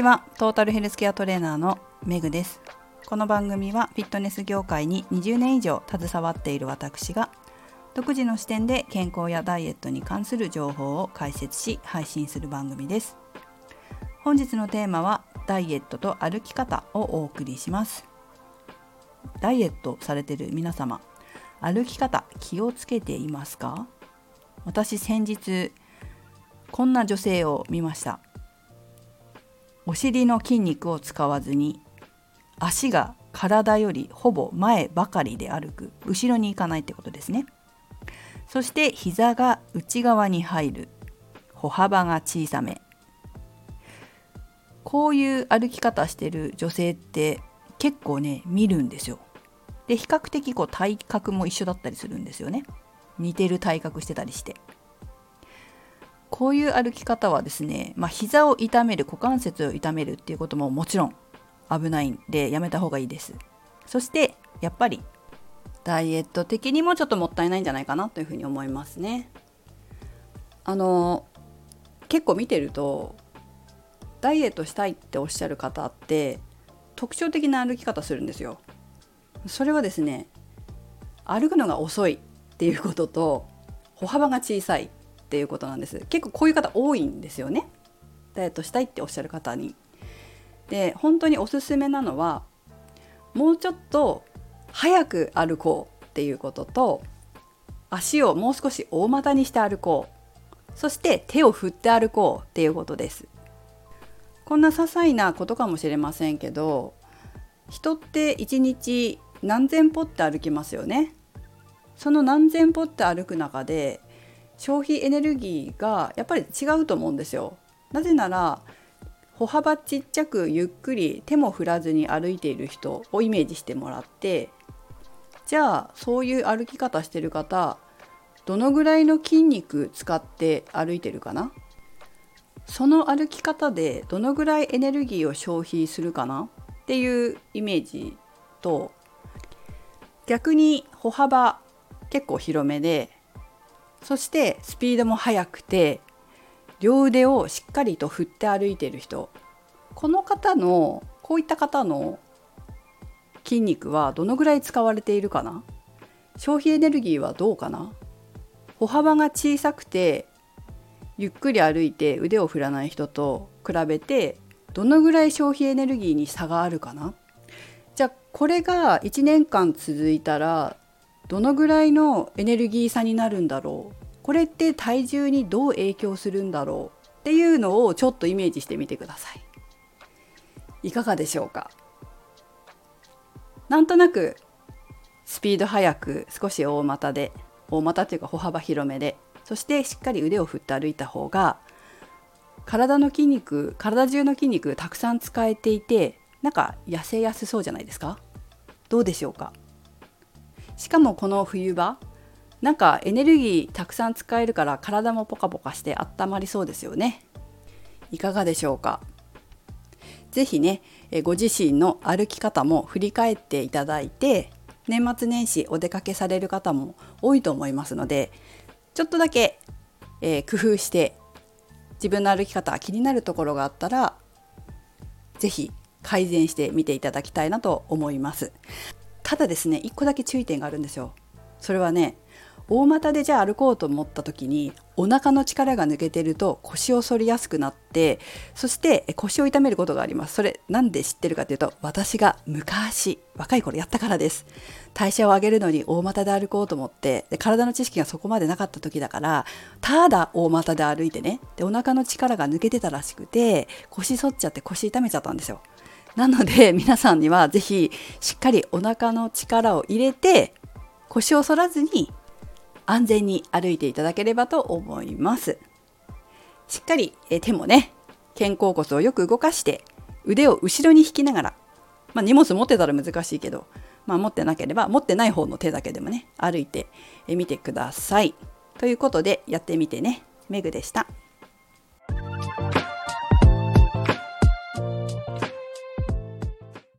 ちは。トータルヘルスケアトレーナーのメグです。この番組はフィットネス業界に20年以上携わっている私が独自の視点で健康やダイエットに関する情報を解説し配信する番組です。本日のテーマはダイエットと歩き方をお送りします。ダイエットされている皆様歩き方気をつけていますか？私先日こんな女性を見ました。お尻の筋肉を使わずに足が体よりほぼ前ばかりで歩く後ろに行かないってことですね。そして膝が内側に入る歩幅が小さめ。こういう歩き方してる女性って結構ね見るんですよ。で比較的こう体格も一緒だったりするんですよね。似てる体格してたりして。こういう歩き方はですね、まあ、膝を痛める股関節を痛めるっていうことももちろん危ないんでやめた方がいいです。そしてやっぱりダイエット的にもちょっともったいないんじゃないかなというふうに思いますね。あの結構見てるとダイエットしたいっておっしゃる方って特徴的な歩き方するんですよ。それはですね歩くのが遅いっていうことと歩幅が小さいっていうことなんです。結構こういう方多いんですよね。ダイエットしたいっておっしゃる方に。で本当におすすめなのはもうちょっと早く歩こうっていうことと足をもう少し大股にして歩こう。そして手を振って歩こうっていうことです。こんな些細なことかもしれませんけど人って一日何千歩って歩きますよね。その何千歩って歩く中で消費エネルギーがやっぱり違うと思うんですよ。なぜなら歩幅ちっちゃくゆっくり手も振らずに歩いている人をイメージしてもらってじゃあそういう歩き方してる方どのぐらいの筋肉使って歩いてるかな？その歩き方でどのぐらいエネルギーを消費するかな？っていうイメージと逆に歩幅結構広めでそしてスピードも速くて両腕をしっかりと振って歩いている人。この方のこういった方の筋肉はどのぐらい使われているかな？消費エネルギーはどうかな？歩幅が小さくてゆっくり歩いて腕を振らない人と比べてどのぐらい消費エネルギーに差があるかな？じゃあこれが1年間続いたらどのぐらいのエネルギー差になるんだろう。これって体重にどう影響するんだろうっていうのをちょっとイメージしてみてください。いかがでしょうか？なんとなくスピード速く少し大股で大股というか歩幅広めでそしてしっかり腕を振って歩いた方が体の筋肉体中の筋肉たくさん使えていてなんか痩せやすそうじゃないですか？どうでしょうか？しかもこの冬場なんかエネルギーたくさん使えるから体もポカポカして温まりそうですよねいかがでしょうか？是非ねご自身の歩き方も振り返っていただいて年末年始お出かけされる方も多いと思いますのでちょっとだけ、えー、工夫して自分の歩き方気になるところがあったら是非改善してみていただきたいなと思います。ただですね1個だけ注意点があるんですよ。それはね大股でじゃあ歩こうと思った時にお腹の力が抜けてると腰を反りやすくなってそして腰を痛めることがあります。それなんで知ってるかというと私が昔若い頃やったからです。代謝を上げるのに大股で歩こうと思ってで体の知識がそこまでなかった時だからただ大股で歩いてねでお腹の力が抜けてたらしくて腰反っちゃって腰痛めちゃったんですよ。なので皆さんには是非しっかりお腹の力を入れて腰を反らずに安全に歩いていただければと思います。しっかり手もね肩甲骨をよく動かして腕を後ろに引きながら、まあ、荷物持ってたら難しいけど、まあ、持ってなければ持ってない方の手だけでもね歩いてみてください。ということでやってみてね。メグでした。